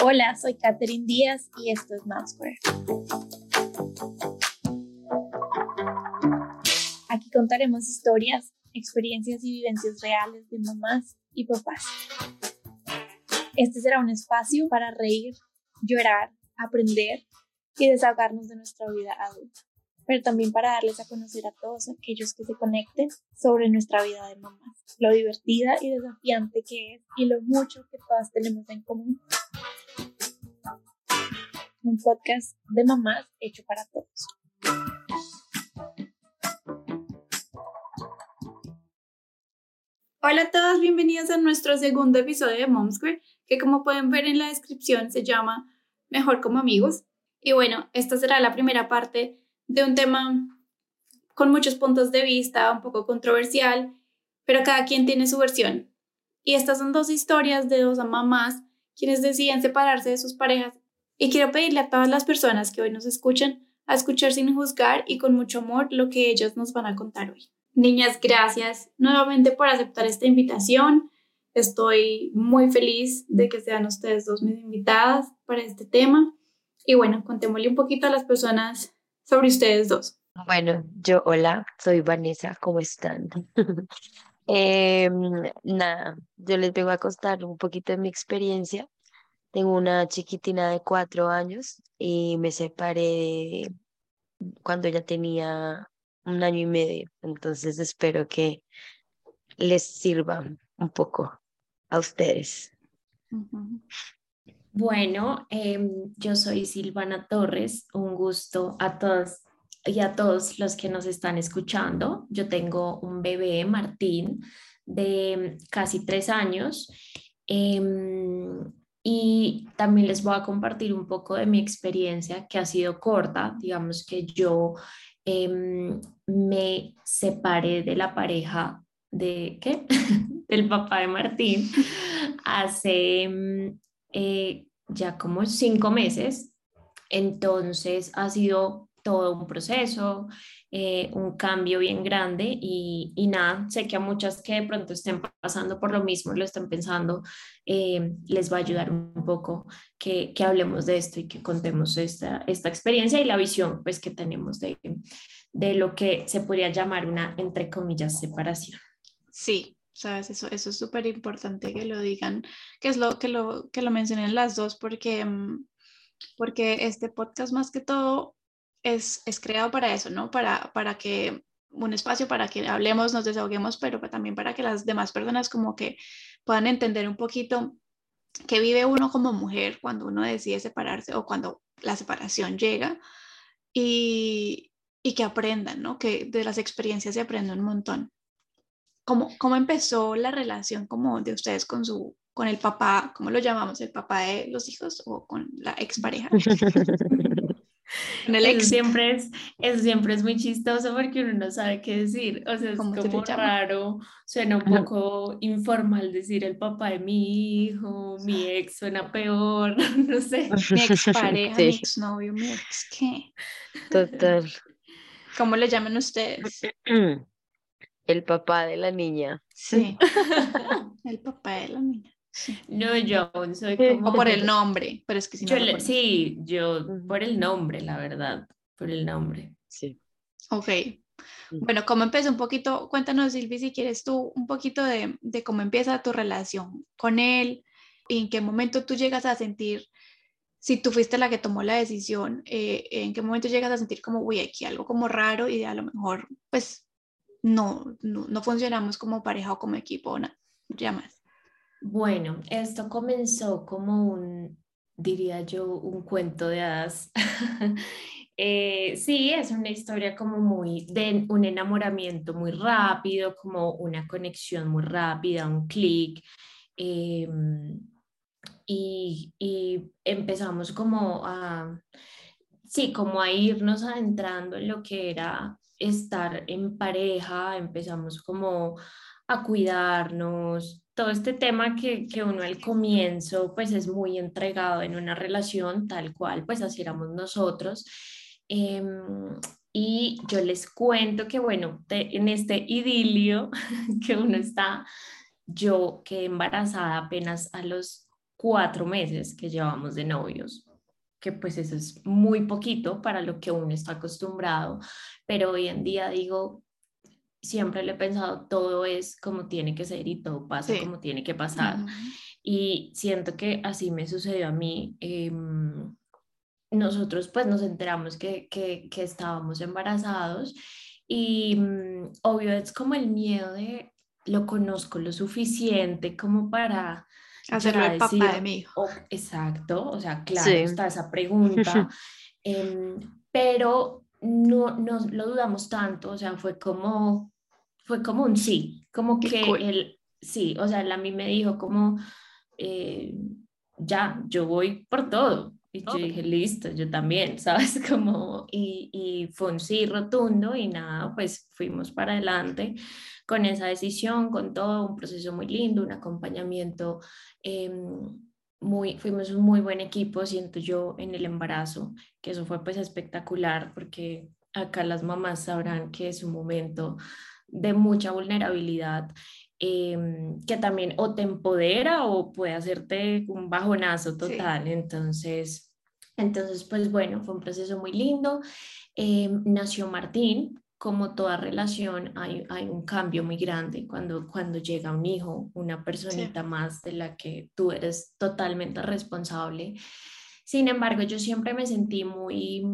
Hola, soy Catherine Díaz y esto es Square. Aquí contaremos historias, experiencias y vivencias reales de mamás y papás. Este será un espacio para reír, llorar, aprender y desahogarnos de nuestra vida adulta, pero también para darles a conocer a todos aquellos que se conecten sobre nuestra vida de mamás, lo divertida y desafiante que es y lo mucho que todas tenemos en común. Un podcast de mamás hecho para todos. Hola a todos, bienvenidos a nuestro segundo episodio de Momsquare, que como pueden ver en la descripción se llama Mejor como amigos. Y bueno, esta será la primera parte de un tema con muchos puntos de vista, un poco controversial, pero cada quien tiene su versión. Y estas son dos historias de dos mamás quienes deciden separarse de sus parejas. Y quiero pedirle a todas las personas que hoy nos escuchan a escuchar sin juzgar y con mucho amor lo que ellos nos van a contar hoy. Niñas, gracias nuevamente por aceptar esta invitación. Estoy muy feliz de que sean ustedes dos mis invitadas para este tema. Y bueno, contémosle un poquito a las personas sobre ustedes dos. Bueno, yo, hola, soy Vanessa, ¿cómo están? Em, nada, yo les vengo a contar un poquito de mi experiencia. Tengo una chiquitina de cuatro años y me separé cuando ya tenía un año y medio, entonces espero que les sirva un poco a ustedes. Bueno, em, yo soy Silvana Torres, un gusto a todos y a todos los que nos están escuchando. Yo tengo un bebé, Martín, de casi tres años. Em, y también les voy a compartir un poco de mi experiencia que ha sido corta. Digamos que yo em, me separé de la pareja de, ¿qué? del papá de Martín hace eh, ya como cinco meses. Entonces ha sido todo un proceso, eh, un cambio bien grande y, y, nada, sé que a muchas que de pronto estén pasando por lo mismo, lo están pensando, eh, les va a ayudar un poco que, que, hablemos de esto y que contemos esta, esta experiencia y la visión pues que tenemos de, de lo que se podría llamar una, entre comillas, separación. Sí, ¿sabes? Eso, eso es súper importante que lo digan, que es lo que lo, que lo mencionen las dos, porque, mm, porque este podcast más que todo es, es creado para eso, ¿no? Para, para que un espacio para que hablemos, nos desahoguemos, pero también para que las demás personas como que puedan entender un poquito qué vive uno como mujer cuando uno decide separarse o cuando la separación llega y, y que aprendan, ¿no? Que de las experiencias se aprende un montón. ¿Cómo, ¿Cómo empezó la relación como de ustedes con su con el papá, ¿cómo lo llamamos? ¿El papá de los hijos o con la expareja? Con el ex. siempre es, es, siempre es muy chistoso porque uno no sabe qué decir. O sea, es como raro, suena un poco informal decir el papá de mi hijo, mi ex suena peor, no sé. Mi expareja, mi exnovio, mi ex, ¿qué? Total. ¿Cómo le llaman ustedes? El papá de la niña. Sí. el papá de la niña. No, yo soy como... O por el nombre, pero es que si no Sí, yo por el nombre, la verdad, por el nombre. Sí. Ok. Bueno, ¿cómo empezó un poquito? Cuéntanos, Silvi, si quieres tú, un poquito de, de cómo empieza tu relación con él y en qué momento tú llegas a sentir, si tú fuiste la que tomó la decisión, eh, en qué momento llegas a sentir como, uy, aquí algo como raro y a lo mejor, pues, no, no, funcionamos como pareja o como equipo o nada, ya más. Bueno, esto comenzó como un, diría yo, un cuento de hadas. Eh, sí, es una historia como muy de un enamoramiento muy rápido, como una conexión muy rápida, un clic. Em, y, y, empezamos como a, sí, como a irnos adentrando en lo que era estar en pareja, empezamos como a cuidarnos, todo este tema que, que, uno al comienzo pues es muy entregado en una relación tal cual pues así éramos nosotros. Em, y yo les cuento que, bueno, en este idilio que uno está, yo quedé embarazada apenas a los cuatro meses que llevamos de novios, que pues eso es muy poquito para lo que uno está acostumbrado, pero hoy en día digo, siempre le he pensado, todo es como tiene que ser y todo pasa como tiene que pasar. Y siento que así me sucedió a mí. Em, nosotros pues nos enteramos que, que, que estábamos embarazados y mm, obvio es como el miedo de lo conozco lo suficiente como para hacerlo el papá de mi hijo. exacto, o sea, claro, está esa pregunta, em, pero no, no lo dudamos tanto, o sea, fue como, fue como un sí, como que él, sí, o sea, él a mí me dijo como, eh, ya, yo voy por todo, y yo dije, listo, yo también, ¿sabes? Como, y, y, fue un sí rotundo y nada, pues fuimos para adelante con esa decisión, con todo, un proceso muy lindo, un acompañamiento em, muy, fuimos un muy buen equipo, siento yo, en el embarazo, que eso fue pues espectacular porque acá las mamás sabrán que es un momento de mucha vulnerabilidad Em, que también o te empodera o puede hacerte un bajonazo total. Entonces, entonces, pues bueno, fue un proceso muy lindo. Em, nació Martín. Como toda relación, hay, hay, un cambio muy grande cuando, cuando llega un hijo, una personita más de la que tú eres totalmente responsable. Sin embargo, yo siempre me sentí muy,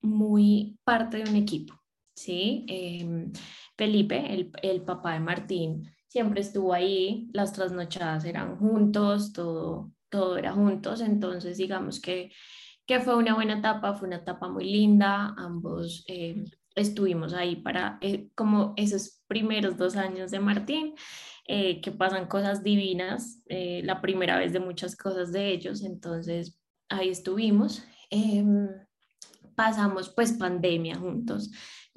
muy parte de un equipo, ¿sí? Eh, Felipe, el, el papá de Martín, siempre estuvo ahí, las trasnochadas eran juntos, todo, todo era juntos, entonces digamos que, que fue una buena etapa, fue una etapa muy linda, ambos eh, estuvimos ahí para eh, como esos primeros dos años de Martín, eh, que pasan cosas divinas, la primera vez de muchas cosas de ellos, entonces ahí estuvimos. Em, pasamos pues pandemia juntos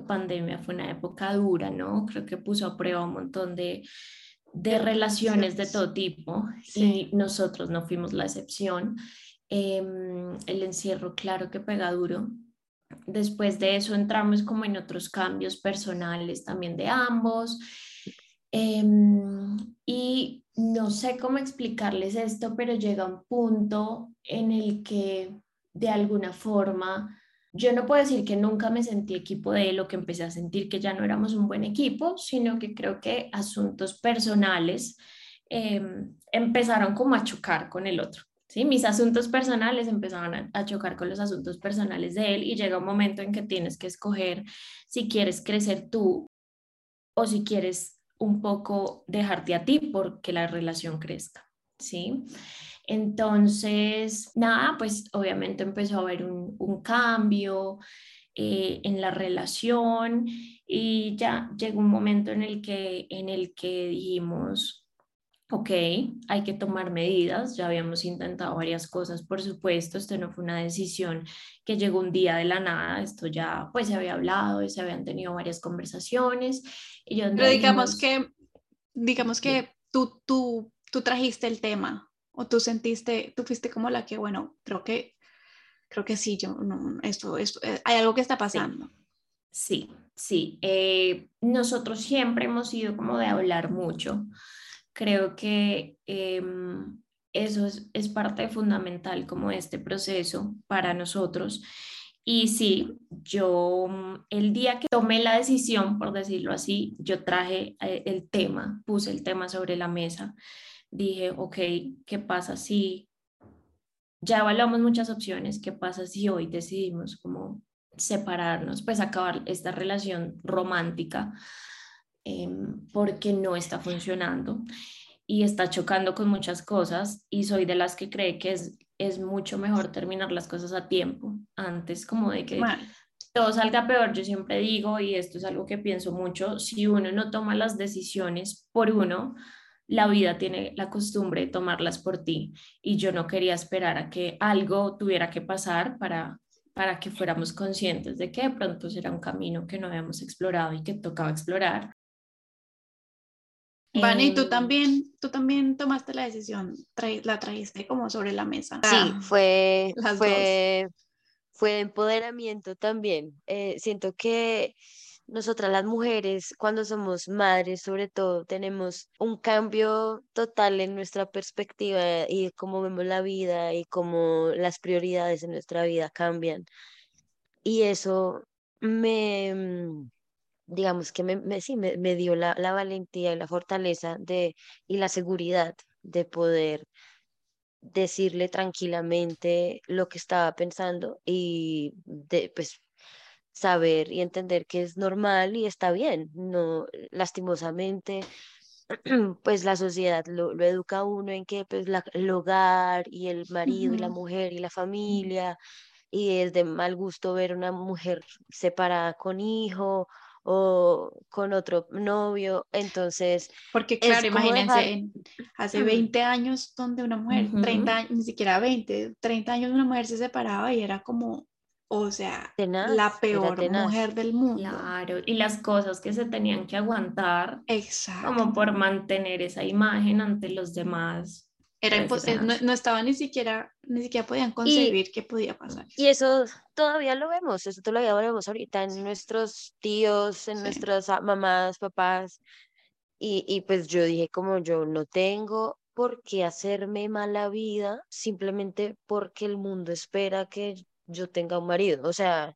pandemia fue una época dura, ¿no? Creo que puso a prueba un montón de, de relaciones de todo tipo y nosotros no fuimos la excepción. Em, el encierro, claro que pega duro. Después de eso entramos como en otros cambios personales también de ambos. Em, y no sé cómo explicarles esto, pero llega un punto en el que de alguna forma yo no puedo decir que nunca me sentí equipo de él o que empecé a sentir que ya no éramos un buen equipo, sino que creo que asuntos personales em, empezaron como a chocar con el otro. ¿Sí? Mis asuntos personales empezaban a, chocar con los asuntos personales de él y llega un momento en que tienes que escoger si quieres crecer tú o si quieres un poco dejarte a ti porque la relación crezca. ¿sí? Entonces, nada, pues obviamente empezó a haber un, cambio eh, en la relación y ya llegó un momento en el que, en el que dijimos, ok, hay que tomar medidas, ya habíamos intentado varias cosas, por supuesto, esto no fue una decisión que llegó un día de la nada, esto ya pues se había hablado, se habían tenido varias conversaciones. Y Pero digamos que, digamos que tú, tú, tú trajiste el tema o tú sentiste, tú fuiste como la que, bueno, creo que, creo que sí, yo, no, esto, esto, eh, hay algo que está pasando. Sí, sí. Eh, nosotros siempre hemos sido como de hablar mucho. Creo que em, eso es, parte fundamental como este proceso para nosotros. Y sí, yo el día que tomé la decisión, por decirlo así, yo traje eh, el tema, puse el tema sobre la mesa dije, ok, ¿qué pasa si ya evaluamos muchas opciones? ¿Qué pasa si hoy decidimos como separarnos, pues acabar esta relación romántica em, porque no está funcionando y está chocando con muchas cosas y soy de las que cree que es, es mucho mejor terminar las cosas a tiempo, antes como de que todo salga peor, yo siempre digo, y esto es algo que pienso mucho, si uno no toma las decisiones por uno, la vida tiene la costumbre de tomarlas por ti. Y yo no quería esperar a que algo tuviera que pasar para, para que fuéramos conscientes de que de pronto era un camino que no habíamos explorado y que tocaba explorar. Vani, y tú em, también, tú también tomaste la decisión, la trajiste como sobre la mesa. Sí, fue, fue, fue empoderamiento también. Eh, siento que nosotras las mujeres, cuando somos madres, sobre todo, tenemos un cambio total en nuestra perspectiva y cómo vemos la vida y cómo las prioridades en nuestra vida cambian. Y eso me, digamos que me, sí, me, me dio la, la, valentía y la fortaleza de, y la seguridad de poder decirle tranquilamente lo que estaba pensando y de, pues saber y entender que es normal y está bien, no lastimosamente pues la sociedad lo, lo educa a uno en que pues la, el hogar y el marido y la mujer y la familia y es de mal gusto ver una mujer separada con hijo o con otro novio, entonces... Porque claro, imagínense, hace 20 años donde una mujer, 30 años, ni siquiera 20, 30 años una mujer se separaba y era como, o sea, la peor mujer del mundo. Claro, y las cosas que se tenían que aguantar, Exacto. como por mantener esa imagen ante los demás. Era imposible, no, estaba ni siquiera, ni siquiera podían concebir que podía pasar. Y eso todavía lo vemos, eso todavía lo vemos ahorita en nuestros tíos, en nuestras mamás, papás. Y, y pues yo dije, como yo no tengo por qué hacerme mala vida simplemente porque el mundo espera que yo tenga un marido. O sea,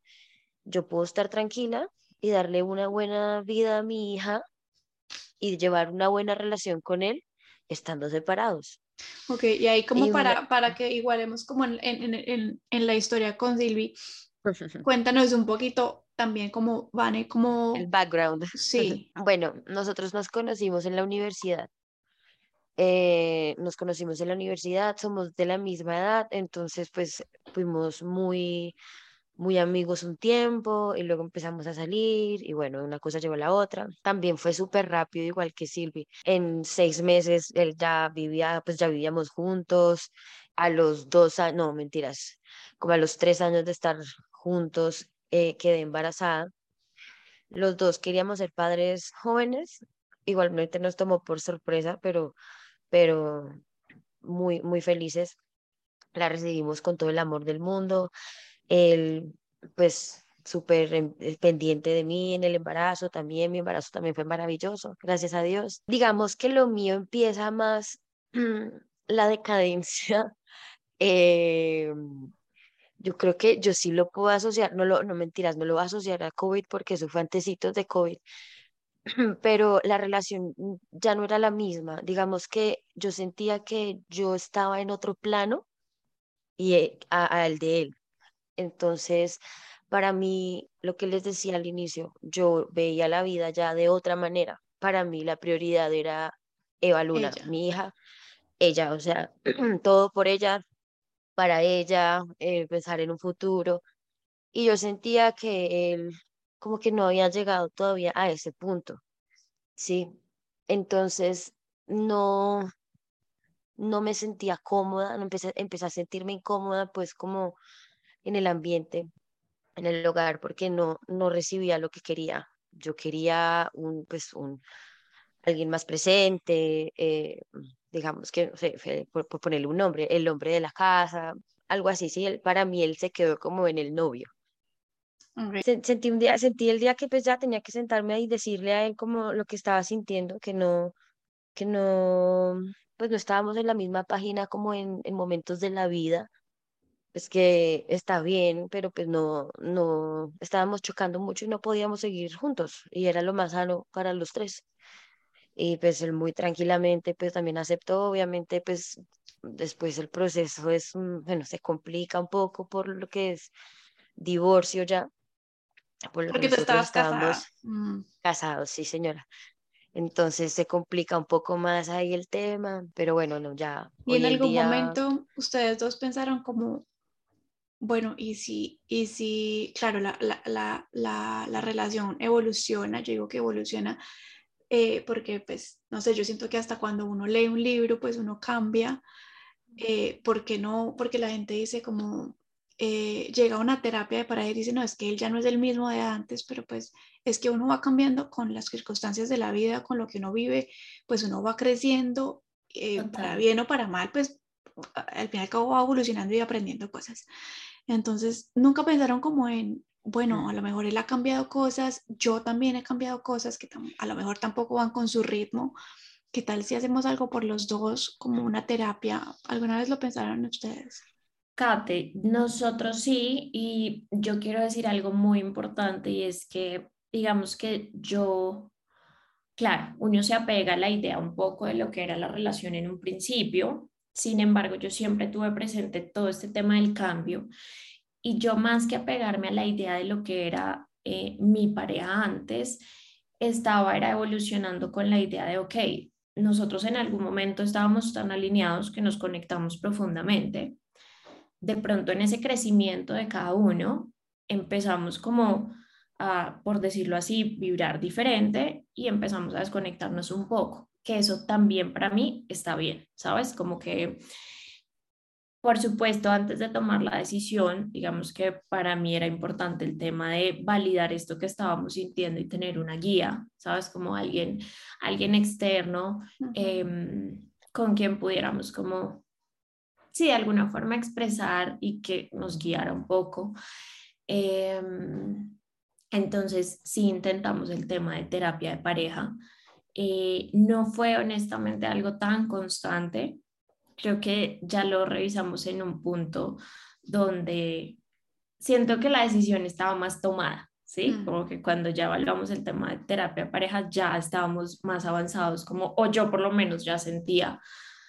yo puedo estar tranquila y darle una buena vida a mi hija y llevar una buena relación con él estando separados. Ok, y ahí como para, para que igualemos como en, en, en, en la historia con Silvi, cuéntanos un poquito también cómo Vane, como... El background. Sí. bueno, nosotros nos conocimos en la universidad. Eh, nos conocimos en la universidad, somos de la misma edad, entonces pues fuimos muy muy amigos un tiempo y luego empezamos a salir y bueno, una cosa llevó a la otra. También fue súper rápido, igual que Silvi. En seis meses él ya vivía, pues ya vivíamos juntos. A los dos años, no, mentiras, como a los tres años de estar juntos, eh, quedé embarazada. Los dos queríamos ser padres jóvenes. Igualmente nos tomó por sorpresa, pero, pero muy, muy felices. La recibimos con todo el amor del mundo él, pues, súper eh, pendiente de mí en el embarazo también, mi embarazo también fue maravilloso, gracias a Dios. Digamos que lo mío empieza más la decadencia. Eh, yo creo que yo sí lo puedo asociar, no lo, no mentiras, no lo voy a asociar a COVID porque eso fue antecitos de COVID, pero la relación ya no era la misma. Digamos que yo sentía que yo estaba en otro plano y eh, a, el de él. Entonces, para mí, lo que les decía al inicio, yo veía la vida ya de otra manera. Para mí la prioridad era Eva Luna, mi hija, ella, o sea, todo por ella, para ella, eh, pensar en un futuro. Y yo sentía que él como que no había llegado todavía a ese punto, ¿sí? Entonces, no, no me sentía cómoda, no empecé, empecé a sentirme incómoda, pues como en el ambiente, en el hogar, porque no, no recibía lo que quería. Yo quería un, pues, un, alguien más presente, eh, digamos que, no sé, por, ponerle un nombre, el hombre de la casa, algo así, sí, para mí él se quedó como en el novio. Sentí un día, sentí el día que pues ya tenía que sentarme y decirle a él como lo que estaba sintiendo, que no, que no, pues no estábamos en la misma página como en, en momentos de la vida, pues que está bien, pero pues no, no, estábamos chocando mucho y no podíamos seguir juntos y era lo más sano para los tres. Y pues él muy tranquilamente pues también aceptó, obviamente pues después el proceso es, bueno, se complica un poco por lo que es divorcio ya. Por lo Porque tú estabas casada. Mm. Casados, sí señora. Entonces se complica un poco más ahí el tema, pero bueno, no, ya. ¿Y en algún momento ustedes dos pensaron como, bueno, y si, y si claro, la, la, la, la, relación evoluciona, yo digo que evoluciona eh, porque, pues, no sé, yo siento que hasta cuando uno lee un libro, pues uno cambia, eh, porque no, porque la gente dice como, eh, llega a una terapia de pareja y dice, no, es que él ya no es el mismo de antes, pero pues es que uno va cambiando con las circunstancias de la vida, con lo que uno vive, pues uno va creciendo, para bien o para mal, pues al fin y al cabo va evolucionando y aprendiendo cosas. Entonces, nunca pensaron como en, bueno, a lo mejor él ha cambiado cosas, yo también he cambiado cosas que a lo mejor tampoco van con su ritmo. ¿Qué tal si hacemos algo por los dos, como una terapia? ¿Alguna vez lo pensaron ustedes? Kate, nosotros sí, y yo quiero decir algo muy importante y es que, digamos que yo, claro, uno se apega a la idea un poco de lo que era la relación en un principio, sin embargo, yo siempre tuve presente todo este tema del cambio y yo más que apegarme a la idea de lo que era eh, mi pareja antes, estaba era evolucionando con la idea de, ok, nosotros en algún momento estábamos tan alineados que nos conectamos profundamente. De pronto en ese crecimiento de cada uno empezamos como por decirlo así, vibrar diferente y empezamos a desconectarnos un poco que eso también para mí está bien, ¿sabes? Como que, por supuesto, antes de tomar la decisión, digamos que para mí era importante el tema de validar esto que estábamos sintiendo y tener una guía, ¿sabes? Como alguien, alguien externo em, con quien pudiéramos como, sí, de alguna forma expresar y que nos guiara un poco. Em, entonces, sí intentamos el tema de terapia de pareja. Eh, no fue honestamente algo tan constante. Creo que ya lo revisamos en un punto donde siento que la decisión estaba más tomada, ¿sí? Mm. Como que cuando ya evaluamos el tema de terapia pareja ya estábamos más avanzados, como, o yo por lo menos ya sentía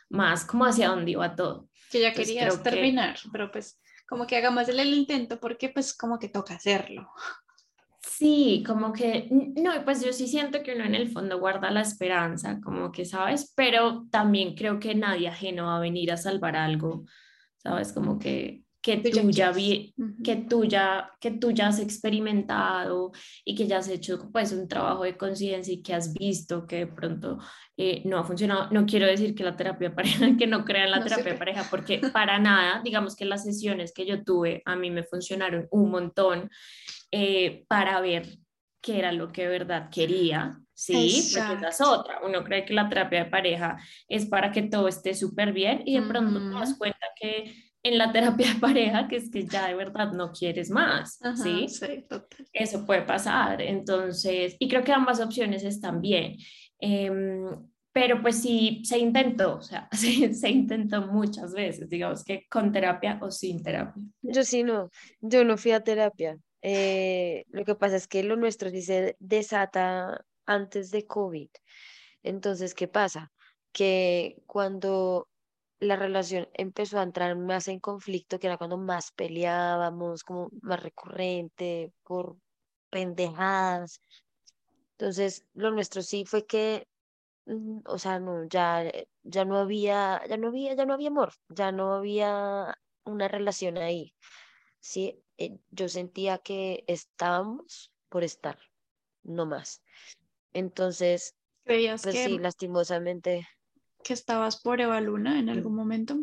más como hacia dónde iba todo. Que ya querías terminar, pero pues como que hagamos el intento porque pues como que toca hacerlo. Sí, como que, no, pues yo sí siento que uno en el fondo guarda la esperanza, como que, ¿sabes? Pero también creo que nadie ajeno va a venir a salvar algo, ¿sabes? Como que, que tú, ya, vi, que, tú ya, que tú ya has experimentado y que ya has hecho pues un trabajo de conciencia y que has visto que de pronto eh, no ha funcionado. No quiero decir que la terapia pareja, que no crean la terapia pareja, porque para nada, digamos que las sesiones que yo tuve a mí me funcionaron un montón eh, para ver qué era lo que de verdad quería, ¿sí? Porque esa es otra. Uno cree que la terapia de pareja es para que todo esté súper bien y de pronto te das cuenta que en la terapia de pareja, que es que ya de verdad no quieres más, ¿sí? Eso puede pasar. Entonces, y creo que ambas opciones están bien. Em, pero pues sí, se intentó, o sea, se, se, intentó muchas veces, digamos que con terapia o sin terapia. Yo sí no, yo no fui a terapia, eh, lo que pasa es que lo nuestro sí desata antes de COVID. Entonces, ¿qué pasa? Que cuando la relación empezó a entrar más en conflicto, que era cuando más peleábamos, como más recurrente, por pendejadas. Entonces, lo nuestro sí fue que, mm, o sea, no, ya, ya no había, ya no había, ya no había amor, ya no había una relación ahí. Sí, eh, yo sentía que estábamos por estar, no más. Entonces, ¿Creías pues que, sí, lastimosamente. que estabas por Eva Luna en algún momento?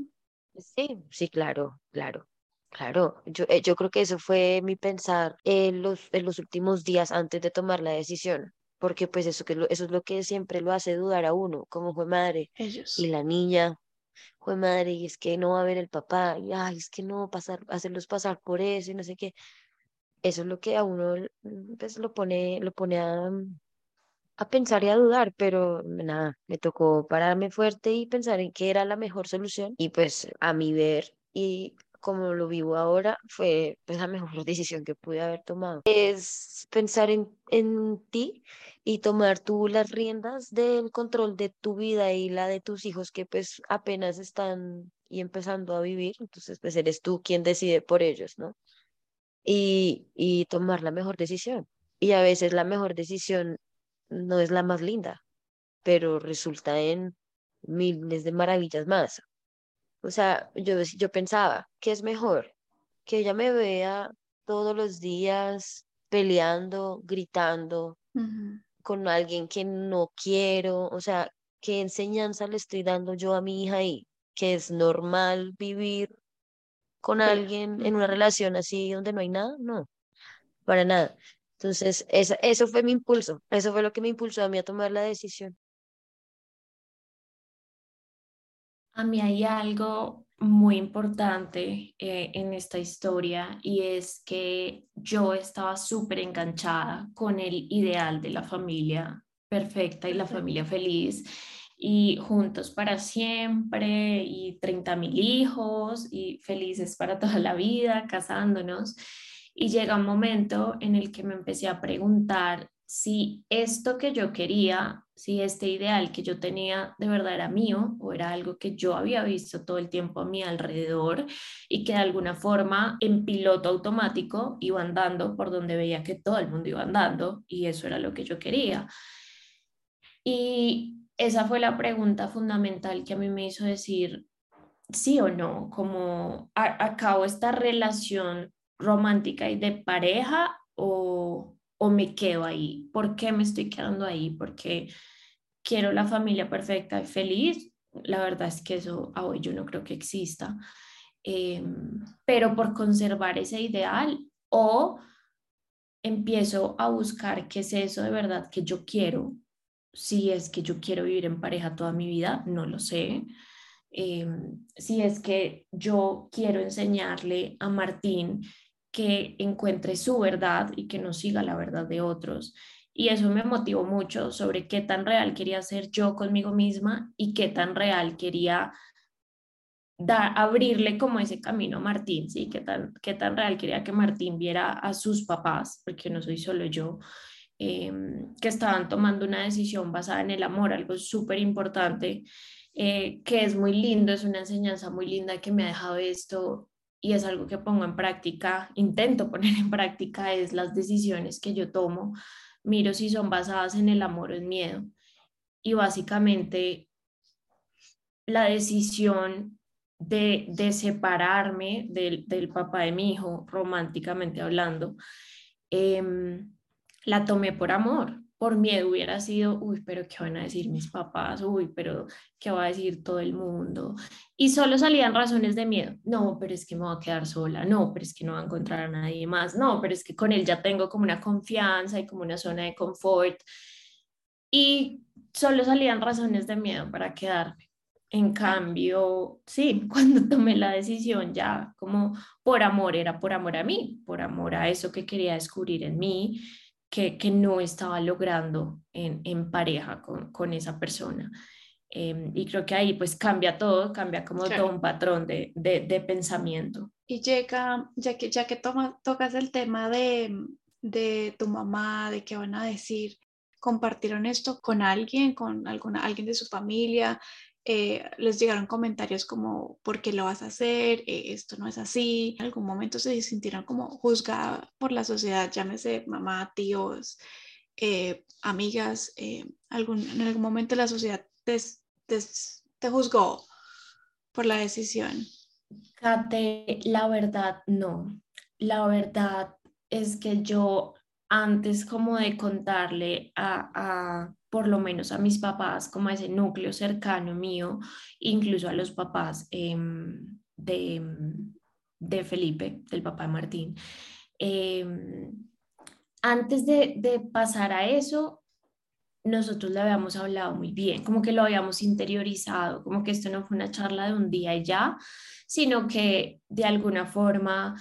Sí, sí, claro, claro. Claro, yo, eh, yo creo que eso fue mi pensar en los, en los últimos días antes de tomar la decisión, porque pues eso, que eso es lo que siempre lo hace dudar a uno, como fue madre. Ellos. Y la niña, fue madre, y es que no va a ver el papá, y ay, es que no, pasar, hacerlos pasar por eso, y no sé qué. Eso es lo que a uno pues, lo pone, lo pone a, mm, a pensar y a dudar, pero nada, me tocó pararme fuerte y pensar en qué era la mejor solución. Y pues a mi ver, y como lo vivo ahora, fue pues, la mejor decisión que pude haber tomado. Es pensar en, en ti y tomar tú las riendas del control de tu vida y la de tus hijos que pues apenas están y empezando a vivir, entonces pues eres tú quien decide por ellos, ¿no? Y, y tomar la mejor decisión. Y a veces la mejor decisión no es la más linda, pero resulta en miles de maravillas más. O sea, yo, yo pensaba, ¿qué es mejor? Que ella me vea todos los días peleando, gritando con alguien que no quiero, o sea, ¿qué enseñanza le estoy dando yo a mi hija ahí? Que es normal vivir con alguien en una relación así donde no hay nada, no, para nada. Entonces, esa, eso fue mi impulso, eso fue lo que me impulsó a mí a tomar la decisión. A mí hay algo muy importante eh, en esta historia y es que yo estaba súper enganchada con el ideal de la familia perfecta y la familia feliz y juntos para siempre y 30 mil hijos y felices para toda la vida, casándonos. Y llega un momento en el que me empecé a preguntar si esto que yo quería, si este ideal que yo tenía de verdad era mío o era algo que yo había visto todo el tiempo a mi alrededor y que de alguna forma en piloto automático iba andando por donde veía que todo el mundo iba andando y eso era lo que yo quería. Y esa fue la pregunta fundamental que a mí me hizo decir sí o no, como acabo esta relación romántica y de pareja o, o me quedo ahí? ¿Por qué me estoy quedando ahí? Porque quiero la familia perfecta y feliz. La verdad es que eso hoy yo no creo que exista. Em, pero por conservar ese ideal o empiezo a buscar qué es eso de verdad que yo quiero. Si es que yo quiero vivir en pareja toda mi vida, no lo sé. Em, si es que yo quiero enseñarle a Martín que encuentre su verdad y que no siga la verdad de otros. Y eso me motivó mucho sobre qué tan real quería ser yo conmigo misma y qué tan real quería dar, abrirle como ese camino a Martín, ¿sí? Qué tan, qué tan real quería que Martín viera a sus papás, porque no soy solo yo, em, que estaban tomando una decisión basada en el amor, algo súper importante, eh, que es muy lindo, es una enseñanza muy linda que me ha dejado esto y es algo que pongo en práctica, intento poner en práctica, es las decisiones que yo tomo, miro si son basadas en el amor o en miedo. Y básicamente la decisión de, de separarme del, del, papá de mi hijo, románticamente hablando, em, la tomé por amor por miedo hubiera sido, uy, pero ¿qué van a decir mis papás? Uy, pero ¿qué va a decir todo el mundo? Y solo salían razones de miedo. No, pero es que me voy a quedar sola. No, pero es que no va a encontrar a nadie más. No, pero es que con él ya tengo como una confianza y como una zona de confort. Y solo salían razones de miedo para quedarme. En cambio, sí, cuando tomé la decisión ya como por amor, era por amor a mí, por amor a eso que quería descubrir en mí, que, que no estaba logrando en, en pareja con, con, esa persona. Em, y creo que ahí pues cambia todo, cambia como todo un patrón de, de, de, pensamiento. Y llega, ya que, ya que toma, tocas el tema de, de tu mamá, de qué van a decir, compartieron esto con alguien, con alguna, alguien de su familia, eh, les llegaron comentarios como, ¿por qué lo vas a hacer? Eh, esto no es así. En algún momento se sintieron como juzgadas por la sociedad, llámese mamá, tíos, eh, amigas. En algún momento la sociedad te, te, te juzgó por la decisión. Kate, la verdad no. La verdad es que yo antes como de contarle a, por lo menos a mis papás, como a ese núcleo cercano mío, incluso a los papás em, de, de, Felipe, del papá de Martín. Em, antes de, de pasar a eso, nosotros le habíamos hablado muy bien, como que lo habíamos interiorizado, como que esto no fue una charla de un día y ya, sino que de alguna forma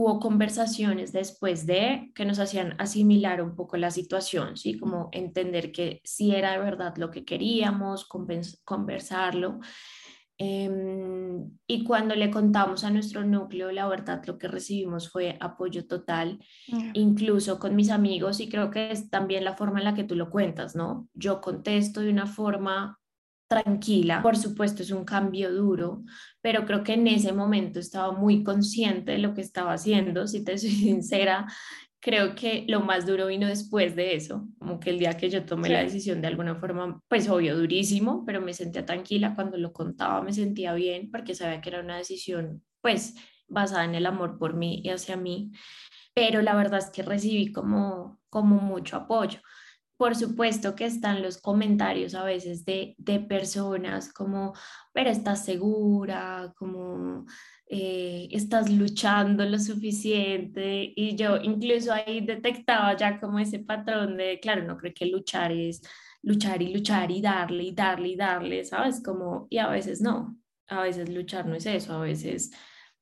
hubo conversaciones después de que nos hacían asimilar un poco la situación, ¿sí? Como entender que si era de verdad lo que queríamos, conversarlo. Em, y cuando le contamos a nuestro núcleo, la verdad lo que recibimos fue apoyo total, incluso con mis amigos, y creo que es también la forma en la que tú lo cuentas, ¿no? Yo contesto de una forma tranquila. Por supuesto, es un cambio duro, pero creo que en ese momento estaba muy consciente de lo que estaba haciendo. Si te soy sincera, creo que lo más duro vino después de eso, como que el día que yo tomé la decisión de alguna forma, pues obvio durísimo, pero me sentía tranquila cuando lo contaba, me sentía bien porque sabía que era una decisión pues basada en el amor por mí y hacia mí, pero la verdad es que recibí como, como mucho apoyo. Por supuesto que están los comentarios a veces de, de personas como, pero estás segura, como eh, estás luchando lo suficiente. Y yo incluso ahí detectaba ya como ese patrón de, claro, no creo que luchar es luchar y luchar y darle y darle y darle, ¿sabes? Como, y a veces no. a veces luchar no es eso, a veces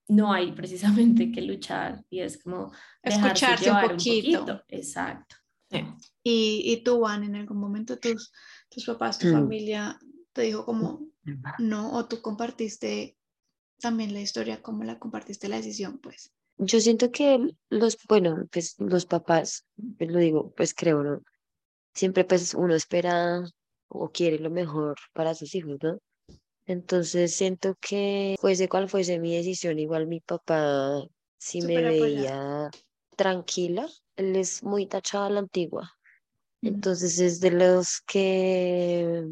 no hay precisamente que luchar y es como escucharse un poquito. Exacto. Y, y tú, Juan, en algún momento tus, tus papás, tu familia te dijo como no, o tú compartiste también la historia, cómo la compartiste la decisión, pues. Yo siento que los, bueno, pues los papás, pues lo digo, pues creo, ¿no? Siempre pues uno espera o quiere lo mejor para sus hijos, ¿no? Entonces siento que fuese cual fuese mi decisión, igual mi papá si me veía tranquila, él es muy tachado a la antigua. Entonces es de los que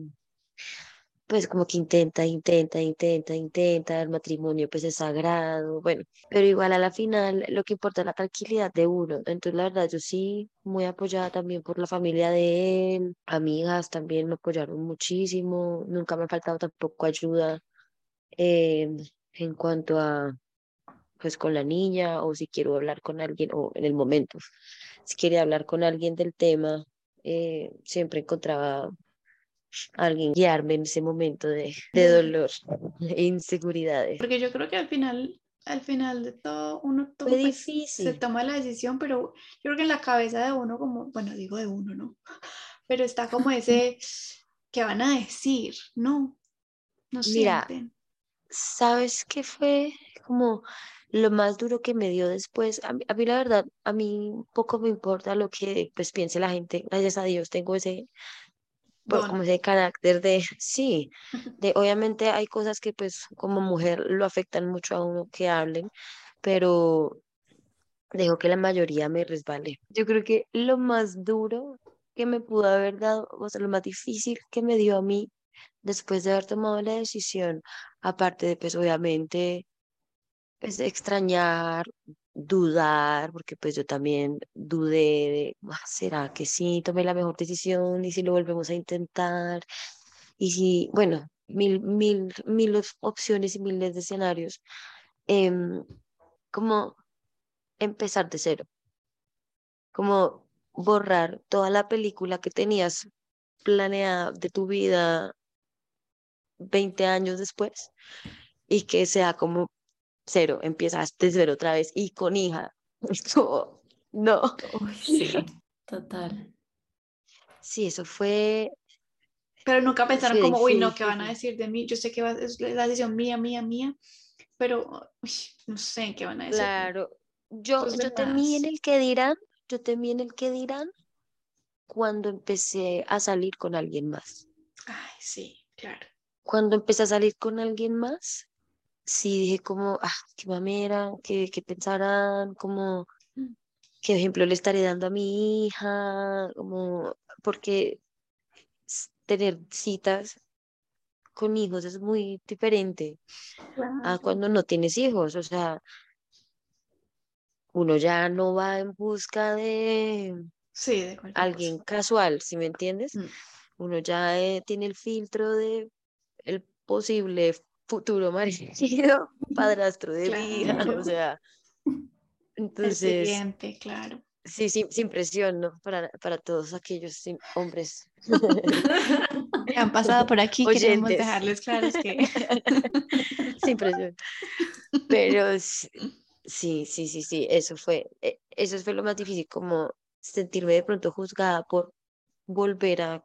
pues como que intenta, intenta, intenta, intenta, el matrimonio pues es sagrado, bueno, pero igual a la final lo que importa es la tranquilidad de uno. Entonces la verdad yo sí, muy apoyada también por la familia de él, amigas también me apoyaron muchísimo, nunca me ha faltado tampoco ayuda em, en cuanto a pues con la niña o si quiero hablar con alguien o en el momento, si quiere hablar con alguien del tema, eh, siempre encontraba alguien guiarme en ese momento de, de dolor e inseguridades. Porque yo creo que al final, al final de todo, uno toma, pues, se toma la decisión, pero yo creo que en la cabeza de uno, como, bueno, digo de uno, ¿no? Pero está como ese, ¿qué van a decir? No, no Mira, sienten. ¿Sabes qué fue como lo más duro que me dio después? A mí, a mí la verdad, a mí poco me importa lo que pues piense la gente, gracias a Dios tengo ese como ese carácter de, sí, de obviamente hay cosas que pues como mujer lo afectan mucho a uno que hablen, pero dejo que la mayoría me resbale. Yo creo que lo más duro que me pudo haber dado, o sea, lo más difícil que me dio a mí después de haber tomado la decisión, aparte de pues obviamente es pues, extrañar, dudar, porque pues yo también dudé de, ah, ¿será que sí tomé la mejor decisión? ¿Y si lo volvemos a intentar? Y si, bueno, mil, mil, mil opciones y miles de escenarios. Em, como empezar de cero, como borrar toda la película que tenías planeada de tu vida 20 años después y que sea como cero, empiezas desde cero otra vez y con hija. no. sí, total. Sí, eso fue. Pero nunca pensaron como, uy, no, ¿qué van a decir de mí? Yo sé que es la decisión mía, mía, mía, pero no sé qué van a decir. Claro, yo, yo temí en el que dirán, yo temí en el que dirán cuando empecé a salir con alguien más. Ay, sí, claro. Cuando empecé a salir con alguien más, sí dije como, ah, qué mamera, qué, qué pensarán, como, mm. qué ejemplo le estaré dando a mi hija, como, porque tener citas con hijos es muy diferente a cuando no tienes hijos, o sea, uno ya no va en busca de, sí, de alguien casual, ¿sí me entiendes? Mm. Uno ya eh, tiene el filtro de el posible futuro marido, padrastro de vida, o sea, entonces... Siguiente, claro. Sí, sí, sin presión, ¿no? Para, para todos aquellos hombres. que han pasado por aquí, queremos dejarles claros que... sin presión. Pero sí, sí, sí, sí, eso fue, e, eso fue lo más difícil, como sentirme de pronto juzgada por volver a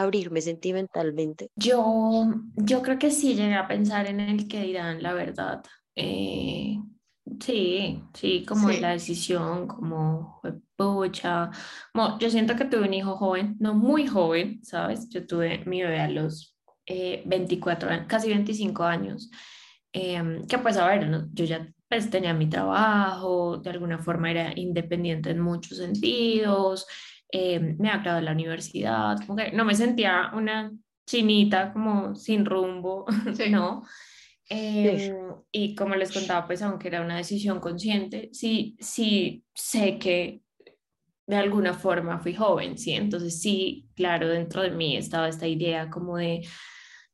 abrirme sentimentalmente? Yo, yo creo que sí llegué a pensar en el que dirán la verdad. Eh, sí, sí, como la decisión, como pucha. yo siento que tuve un hijo joven, no muy joven, ¿sabes? Yo tuve mi bebé a los 24, eh, casi 25 años. Em, que pues a ver, yo ya pues tenía mi trabajo, de alguna forma era independiente en muchos sentidos, eh, me ha graduado de la universidad, como que no me sentía una chinita como sin rumbo, ¿no? Eh, y como les contaba, pues aunque era una decisión consciente, sí, sí sé que de alguna forma fui joven, ¿sí? Entonces sí, claro, dentro de mí estaba esta idea como de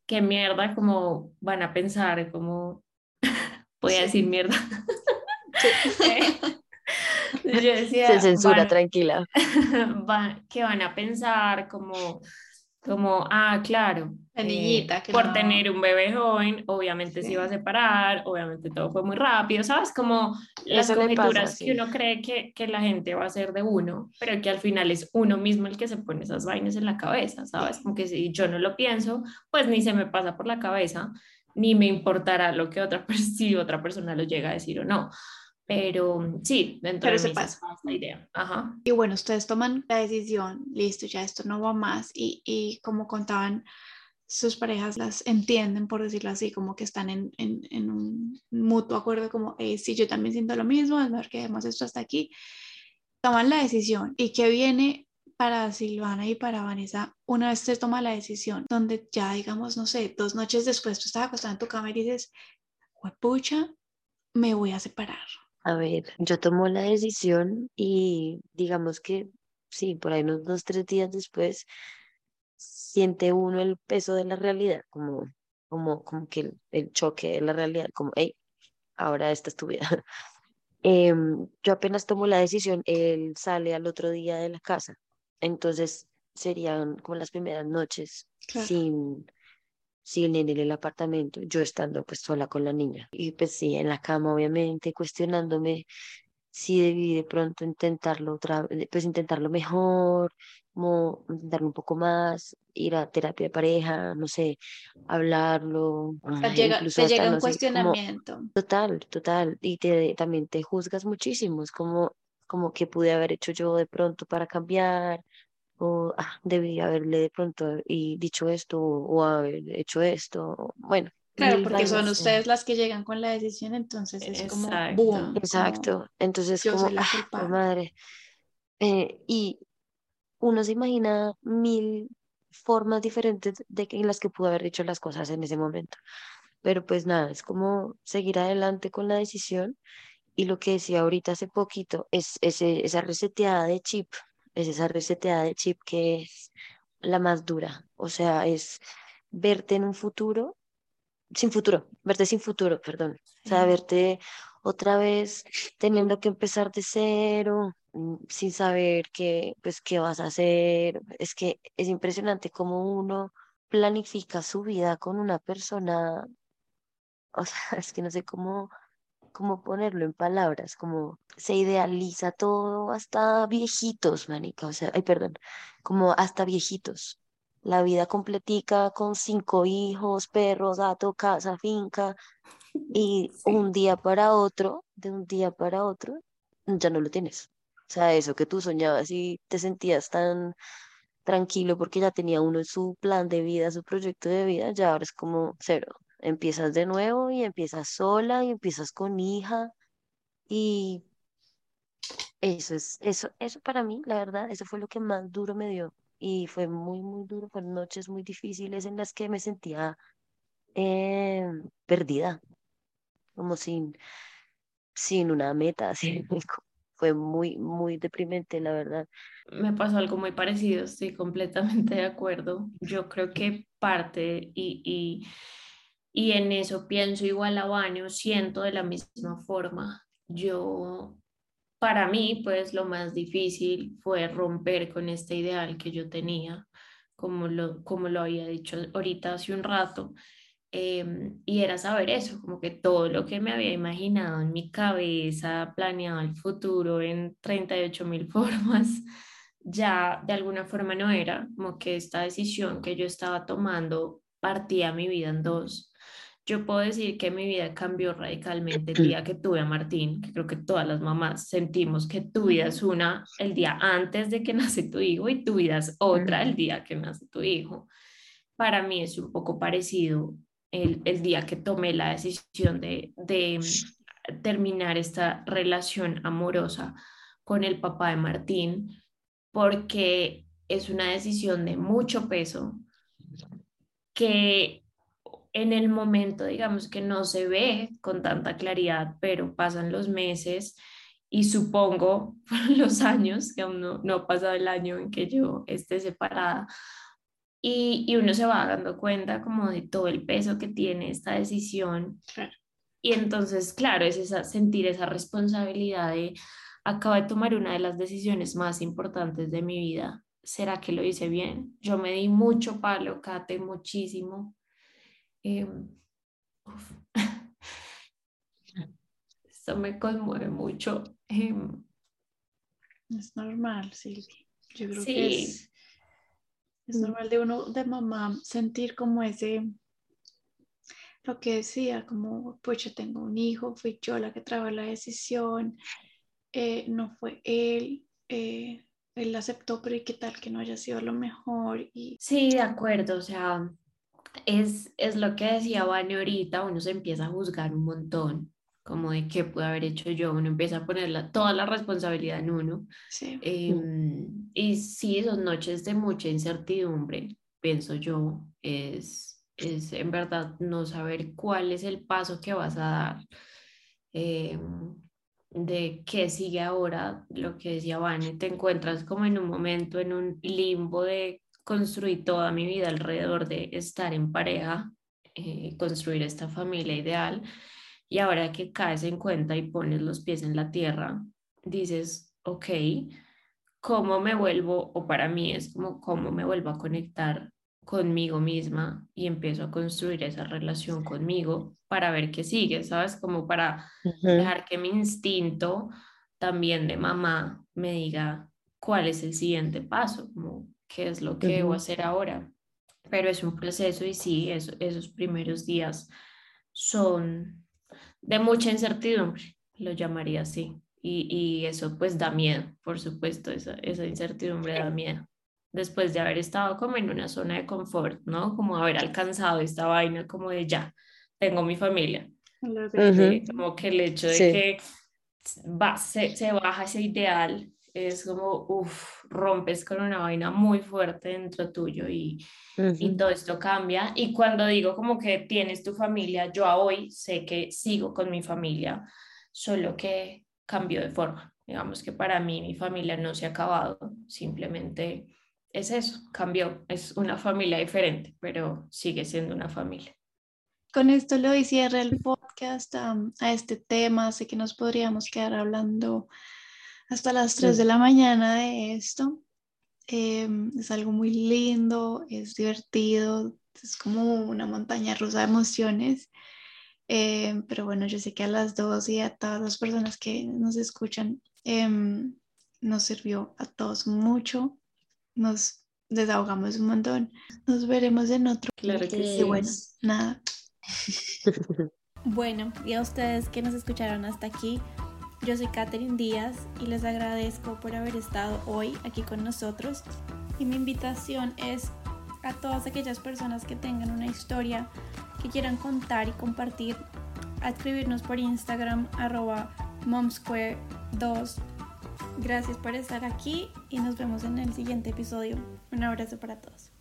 qué mierda, como van a pensar, como voy a decir mierda. Yo decía, Se censura, tranquila. que van a pensar como Como, ah, claro. La niñita. eh, que por no- tener un bebé joven, obviamente se Sí. iba a separar, obviamente todo fue muy rápido, ¿sabes? Como las Eso le pasa, conjeturas sí. que uno cree que, que la gente va a hacer de uno, pero que al final es uno mismo el que se pone esas vainas en la cabeza, ¿sabes? Como que si yo no lo pienso, pues ni se me pasa por la cabeza, ni me importará lo que otra, si otra persona lo llega a decir o no. Pero sí, dentro Pero de se mí pasa. esta idea. Ajá. Y bueno, ustedes toman la decisión, listo, ya esto no va más. Y, y como contaban, sus parejas las entienden, por decirlo así, como que están en, en, en un mutuo acuerdo, como, eh, sí, yo también siento lo mismo, es mejor que dejemos esto hasta aquí. Toman la decisión. ¿Y qué viene para Silvana y para Vanessa una vez se toma la decisión, donde ya, digamos, no sé, dos noches después tú estás acostada en tu cama y dices, pucha, me voy a separar? A ver, yo tomo la decisión y digamos que sí, por ahí unos dos, tres días después siente uno el peso de la realidad, como, como, como que el, el choque de la realidad, como, hey, ahora esta es tu vida. Em, yo apenas tomo la decisión, él sale al otro día de la casa, entonces serían como las primeras noches Claro. sin, sin en el apartamento, yo estando pues sola con la niña. Y pues sí, en la cama obviamente, cuestionándome si debí de pronto intentarlo otra pues intentarlo mejor, como intentarlo un poco más, ir a terapia de pareja, no sé, hablarlo, O sea, llega, te hasta, llega un no sé, como cuestionamiento. total, total, y te, también te juzgas muchísimo, es como, como que pude haber hecho yo de pronto para cambiar, o ah, debí haberle de pronto y dicho esto, o haber hecho esto, bueno, Claro, porque son vainas. ustedes las que llegan con la decisión, entonces es como Exacto. boom. como, Exacto, entonces como, ah, madre, eh, y uno se imagina mil formas diferentes de que, en las que pudo haber dicho las cosas en ese momento, pero pues nada, es como seguir adelante con la decisión y lo que decía ahorita hace poquito es ese, esa reseteada de chip, es esa reseteada de chip que es la más dura, o sea, es verte en un futuro, sin futuro, verte sin futuro, perdón, o sea, verte otra vez teniendo que empezar de cero, mm, sin saber qué, pues, qué vas a hacer, es que es impresionante cómo uno planifica su vida con una persona, o sea, es que no sé cómo cómo ponerlo en palabras, como se idealiza todo hasta viejitos, manica, o sea, ay, perdón, como hasta viejitos. La vida completica con cinco hijos, perros, gato, casa, finca, y Sí. un día para otro, de un día para otro, ya no lo tienes. O sea, eso que tú soñabas y te sentías tan tranquilo porque ya tenía uno su plan de vida, su proyecto de vida, ya ahora es como cero. Empiezas de nuevo y empiezas sola y empiezas con hija y eso es, eso, eso para mí, la verdad, eso fue lo que más duro me dio y fue muy, muy duro, fueron noches muy difíciles en las que me sentía eh, perdida, como sin, sin una meta, así, fue muy, muy deprimente, la verdad. Me pasó algo muy parecido, estoy completamente de acuerdo. Yo creo que parte y, y, y en eso pienso igual a Baño, siento de la misma forma. Yo, para mí, pues lo más difícil fue romper con este ideal que yo tenía, como lo, como lo había dicho ahorita hace un rato. em, y era saber eso, como que todo lo que me había imaginado en mi cabeza, planeado el futuro en 38 mil formas, ya de alguna forma no era, como que esta decisión que yo estaba tomando partía mi vida en dos. Yo puedo decir que mi vida cambió radicalmente el día que tuve a Martín, que creo que todas las mamás sentimos que tu vida es una el día antes de que nace tu hijo y tu vida es otra el día que nace tu hijo. Para mí es un poco parecido el, el día que tomé la decisión de, de terminar esta relación amorosa con el papá de Martín, porque es una decisión de mucho peso que en el momento, digamos que no se ve con tanta claridad, pero pasan los meses y supongo los años, que aún no, no ha pasado el año en que yo esté separada, y, y uno se va dando cuenta como de todo el peso que tiene esta decisión. Claro. Y entonces, claro, es esa, sentir esa responsabilidad de acabo de tomar una de las decisiones más importantes de mi vida ¿será que lo hice bien? Yo me di mucho palo, Kate, muchísimo. Em, Esto me conmueve mucho. Em, es normal, Silvi. Yo creo que es, es normal de uno, de mamá, sentir como ese, lo que decía, como, pues yo tengo un hijo, fui yo la que trajo la decisión, eh, no fue él, eh, él aceptó, pero ¿y qué tal que no haya sido lo mejor? Y... Sí, de acuerdo, o sea, es, es lo que decía Vani ahorita, uno se empieza a juzgar un montón, como de qué pude haber hecho yo, uno empieza a poner toda la responsabilidad en uno. Sí. Em, y sí, son noches de mucha incertidumbre, pienso yo, es, es en verdad no saber cuál es el paso que vas a dar. Eh, de qué sigue ahora, lo que decía Vane, te encuentras como en un momento, en un limbo de construir toda mi vida alrededor de estar en pareja, eh, construir esta familia ideal, y ahora que caes en cuenta y pones los pies en la tierra, dices, ok, ¿cómo me vuelvo, o para mí es como cómo me vuelvo a conectar conmigo misma y empiezo a construir esa relación conmigo para ver qué sigue, ¿sabes? Como para dejar que mi instinto también de mamá me diga cuál es el siguiente paso, como qué es lo que debo hacer ahora. Pero es un proceso y sí, esos primeros días son de mucha incertidumbre, lo llamaría así. Y, y eso pues da miedo, por supuesto, esa, esa incertidumbre da miedo después de haber estado como en una zona de confort, ¿no? Como haber alcanzado esta vaina como de ya, tengo mi familia. Como que el hecho de que va, se, se, baja ese ideal es como, uff, rompes con una vaina muy fuerte dentro tuyo y, y todo esto cambia. Y cuando digo como que tienes tu familia, yo a hoy sé que sigo con mi familia, solo que cambio de forma. Digamos que para mí mi familia no se ha acabado, simplemente es eso, cambió, es una familia diferente, pero sigue siendo una familia. Con esto lo cierre el podcast a este tema. Sé que nos podríamos quedar hablando hasta las 3 de la mañana de esto. Em, es algo muy lindo, es divertido, es como una montaña rusa de emociones. Em, pero bueno, yo sé que a las dos y a todas las personas que nos escuchan em, nos sirvió a todos mucho nos desahogamos un montón. Nos veremos en otro. Claro que sí. bueno, nada. bueno, y a ustedes que nos escucharon hasta aquí, yo soy Katherine Díaz y les agradezco por haber estado hoy aquí con nosotros. Y mi invitación es a todas aquellas personas que tengan una historia que quieran contar y compartir, a escribirnos por Instagram arroba momsquare2 Gracias por estar aquí y nos vemos en el siguiente episodio. Un abrazo para todos.